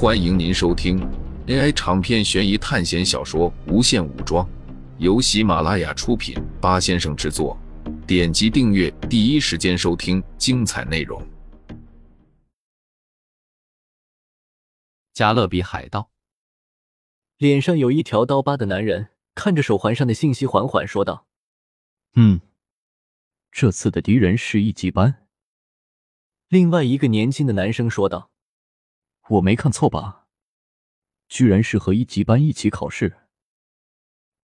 欢迎您收听 AI 长篇悬疑探险小说《无限武装》，由喜马拉雅出品，八先生制作。点击订阅，第一时间收听精彩内容。加勒比海盗，脸上有一条刀疤的男人看着手环上的信息，缓缓说道：“嗯，这次的敌人是一级班。”另外一个年轻的男生说道：“我没看错吧？居然是和一级班一起考试。”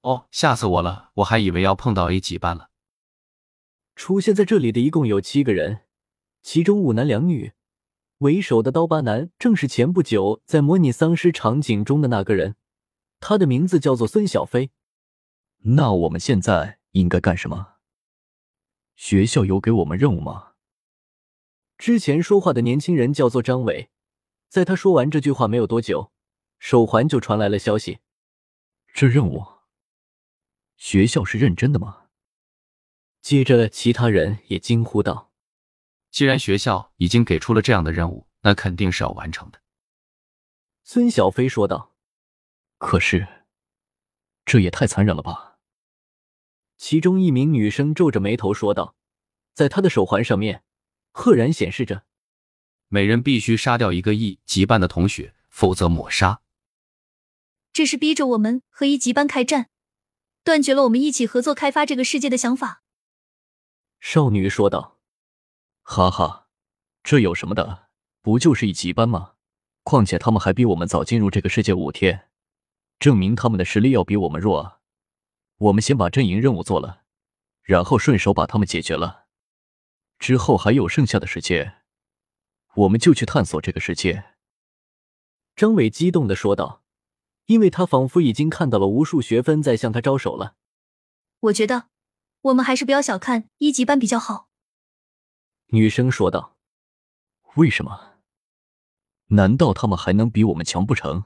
哦，吓死我了！我还以为要碰到 A 级班了。出现在这里的一共有七个人，其中五男两女，为首的刀疤男正是前不久在模拟丧尸场景中的那个人，他的名字叫做孙小飞。那我们现在应该干什么？学校有给我们任务吗？之前说话的年轻人叫做张伟，在他说完这句话没有多久，手环就传来了消息。这任务，学校是认真的吗？接着，其他人也惊呼道：“既然学校已经给出了这样的任务，那肯定是要完成的。”孙小飞说道：“可是，这也太残忍了吧？”其中一名女生皱着眉头说道：“在她的手环上面。”赫然显示着，每人必须杀掉一个一级班的同学，否则抹杀。这是逼着我们和一级班开战，断绝了我们一起合作开发这个世界的想法。少女说道：“哈哈，这有什么的？不就是一级班吗？况且他们还比我们早进入这个世界五天，证明他们的实力要比我们弱啊！我们先把阵营任务做了，然后顺手把他们解决了。”之后还有剩下的世界，我们就去探索这个世界。”张伟激动的说道，因为他仿佛已经看到了无数学分在向他招手了。我觉得，我们还是不要小看一级班比较好。”女生说道。“为什么？难道他们还能比我们强不成？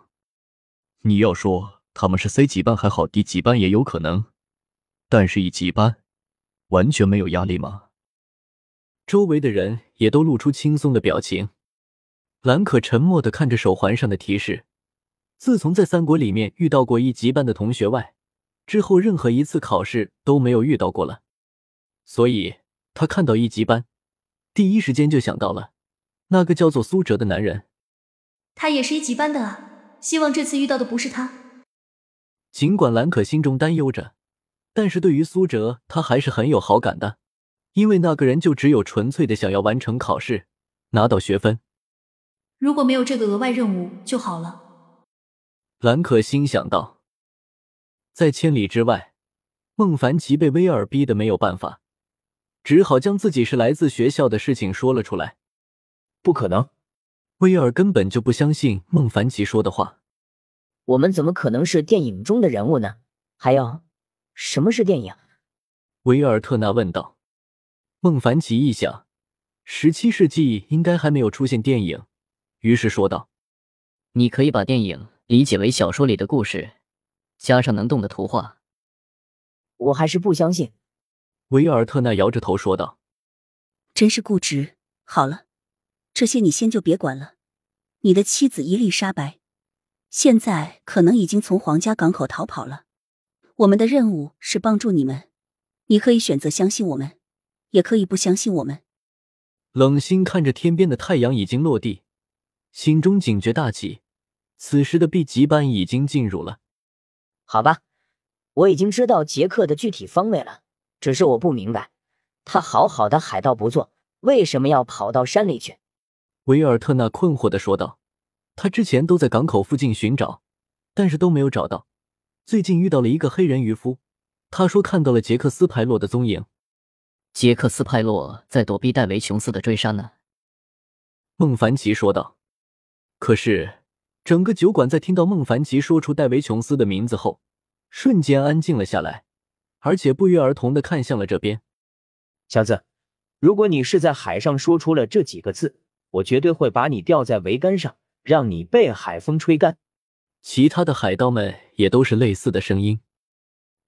你要说他们是 C 级班还好，D 级班也有可能，但是一级班完全没有压力吗？”周围的人也都露出轻松的表情。兰可沉默的看着手环上的提示。自从在三国里面遇到过一级班的同学外，之后任何一次考试都没有遇到过了。所以他看到一级班，第一时间就想到了那个叫做苏哲的男人。他也是一级班的啊！希望这次遇到的不是他。尽管兰可心中担忧着，但是对于苏哲，他还是很有好感的。因为那个人就只有纯粹的想要完成考试，拿到学分。如果没有这个额外任务就好了。兰可心想到。在千里之外，孟凡奇被威尔逼得没有办法，只好将自己是来自学校的事情说了出来。不可能，威尔根本就不相信孟凡奇说的话。我们怎么可能是电影中的人物呢？还有，什么是电影？维尔特纳问道。孟凡奇一想，十七世纪应该还没有出现电影，于是说道：“你可以把电影理解为小说里的故事，加上能动的图画。”我还是不相信。”维尔特纳摇着头说道。“真是固执。好了，这些你先就别管了。你的妻子伊丽莎白，现在可能已经从皇家港口逃跑了。我们的任务是帮助你们，你可以选择相信我们。”也可以不相信我们。冷心看着天边的太阳已经落地，心中警觉大起。此时的 B 级班已经进入了。好吧，我已经知道杰克的具体方位了，只是我不明白，他好好的海盗不做，为什么要跑到山里去？维尔特纳困惑的说道。他之前都在港口附近寻找，但是都没有找到。最近遇到了一个黑人渔夫，他说看到了杰克斯派洛的踪影。杰克斯派洛在躲避戴维琼斯的追杀呢，孟凡奇说道。可是，整个酒馆在听到孟凡奇说出戴维琼斯的名字后，瞬间安静了下来，而且不约而同的看向了这边。小子，如果你是在海上说出了这几个字，我绝对会把你吊在桅杆上，让你被海风吹干。其他的海盗们也都是类似的声音。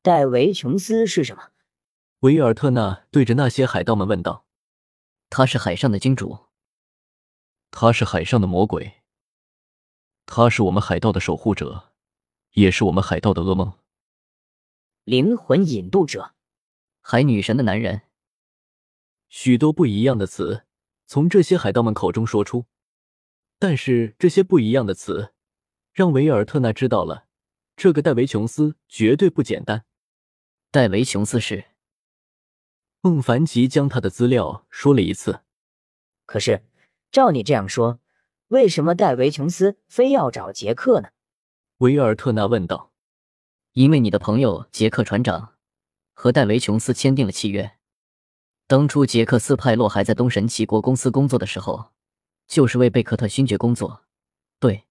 戴维琼斯是什么？维尔特纳对着那些海盗们问道：“他是海上的金主，他是海上的魔鬼，他是我们海盗的守护者，也是我们海盗的噩梦。灵魂引渡者，海女神的男人。许多不一样的词从这些海盗们口中说出，但是这些不一样的词让维尔特纳知道了，这个戴维琼斯绝对不简单。戴维琼斯是孟凡奇将他的资料说了一次。可是，照你这样说，为什么戴维琼斯非要找杰克呢？维尔特纳问道。因为你的朋友杰克船长和戴维琼斯签订了契约。当初杰克斯派洛还在东神奇国公司工作的时候，就是为贝克特勋爵工作。对，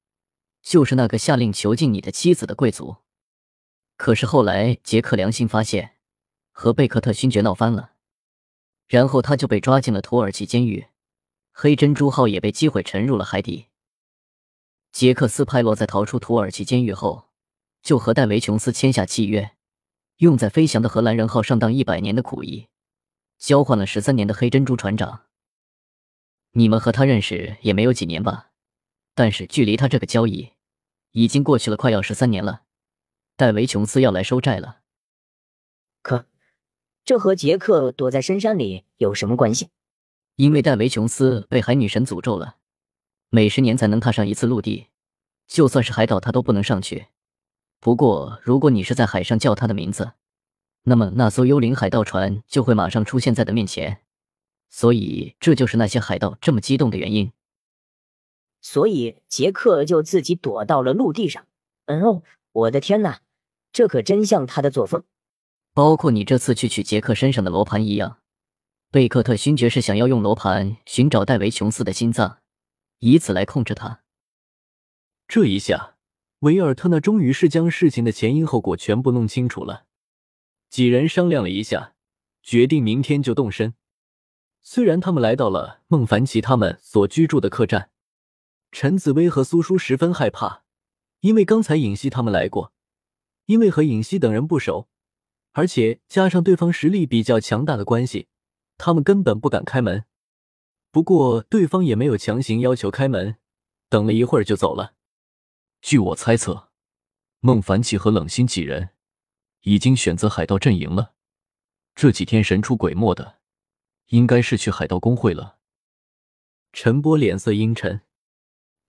就是那个下令囚禁你的妻子的贵族。可是后来杰克良心发现，和贝克特勋爵闹翻了，然后他就被抓进了土耳其监狱。黑珍珠号也被击毁，沉入了海底。杰克斯派洛在逃出土耳其监狱后，就和戴维琼斯签下契约，用在飞翔的荷兰人号上当一百年的苦役，交换了十三年的黑珍珠船长。你们和他认识也没有几年吧？但是距离他这个交易，已经过去了快要十三年了。戴维琼斯要来收债了。可，这和杰克躲在深山里有什么关系？因为戴维琼斯被海女神诅咒了，每十年才能踏上一次陆地，就算是海岛他都不能上去。不过，如果你是在海上叫他的名字，那么那艘幽灵海盗船就会马上出现在的面前。所以，这就是那些海盗这么激动的原因。所以，杰克就自己躲到了陆地上。嗯哦，我的天哪，这可真像他的作风。包括你这次去取杰克身上的罗盘一样。贝克特勋爵是想要用罗盘寻找戴维琼斯的心脏，以此来控制他。这一下，维尔特纳终于是将事情的前因后果全部弄清楚了。几人商量了一下，决定明天就动身。虽然他们来到了孟凡奇他们所居住的客栈，陈紫薇和苏叔十分害怕，因为刚才尹熙他们来过，因为和尹熙等人不熟，而且加上对方实力比较强大的关系。他们根本不敢开门，不过对方也没有强行要求开门，等了一会儿就走了。据我猜测，孟凡奇和冷心几人已经选择海盗阵营了。这几天神出鬼没的，应该是去海盗工会了。陈波脸色阴沉，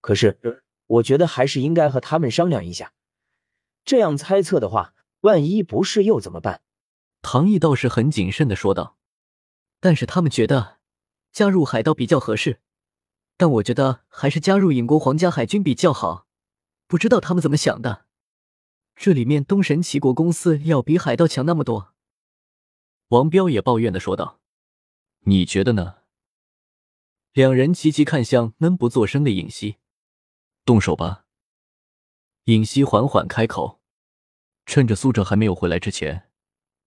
可是我觉得还是应该和他们商量一下。这样猜测的话，万一不是又怎么办？唐毅倒是很谨慎的说道。但是他们觉得加入海盗比较合适，但我觉得还是加入影国皇家海军比较好。不知道他们怎么想的？这里面东神奇国公司要比海盗强那么多。王彪也抱怨的说道：“你觉得呢？”两人齐齐看向闷不作声的尹熙，动手吧。尹熙缓缓开口：“趁着苏哲还没有回来之前，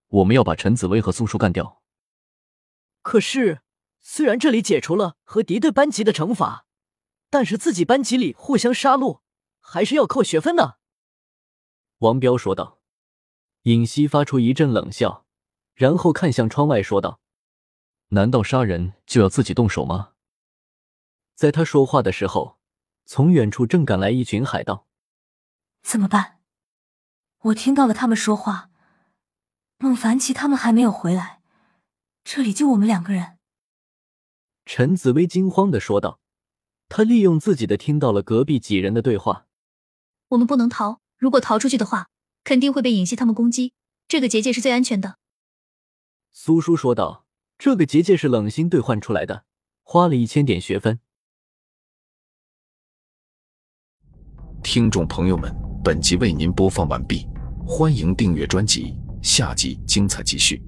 我们要把陈紫薇和苏叔干掉。”可是，虽然这里解除了和敌对班级的惩罚，但是自己班级里互相杀戮，还是要扣学分的。王彪说道。尹熙发出一阵冷笑，然后看向窗外说道：“难道杀人就要自己动手吗？”在他说话的时候，从远处正赶来一群海盗。怎么办？我听到了他们说话，孟凡奇他们还没有回来。这里就我们两个人。”陈紫薇惊慌的说道。他利用自己的听到了隔壁几人的对话。我们不能逃，如果逃出去的话，肯定会被尹熙他们攻击。这个结界是最安全的。苏叔说道：“这个结界是冷心兑换出来的，花了一千点学分。”听众朋友们，本集为您播放完毕，欢迎订阅专辑，下集精彩继续。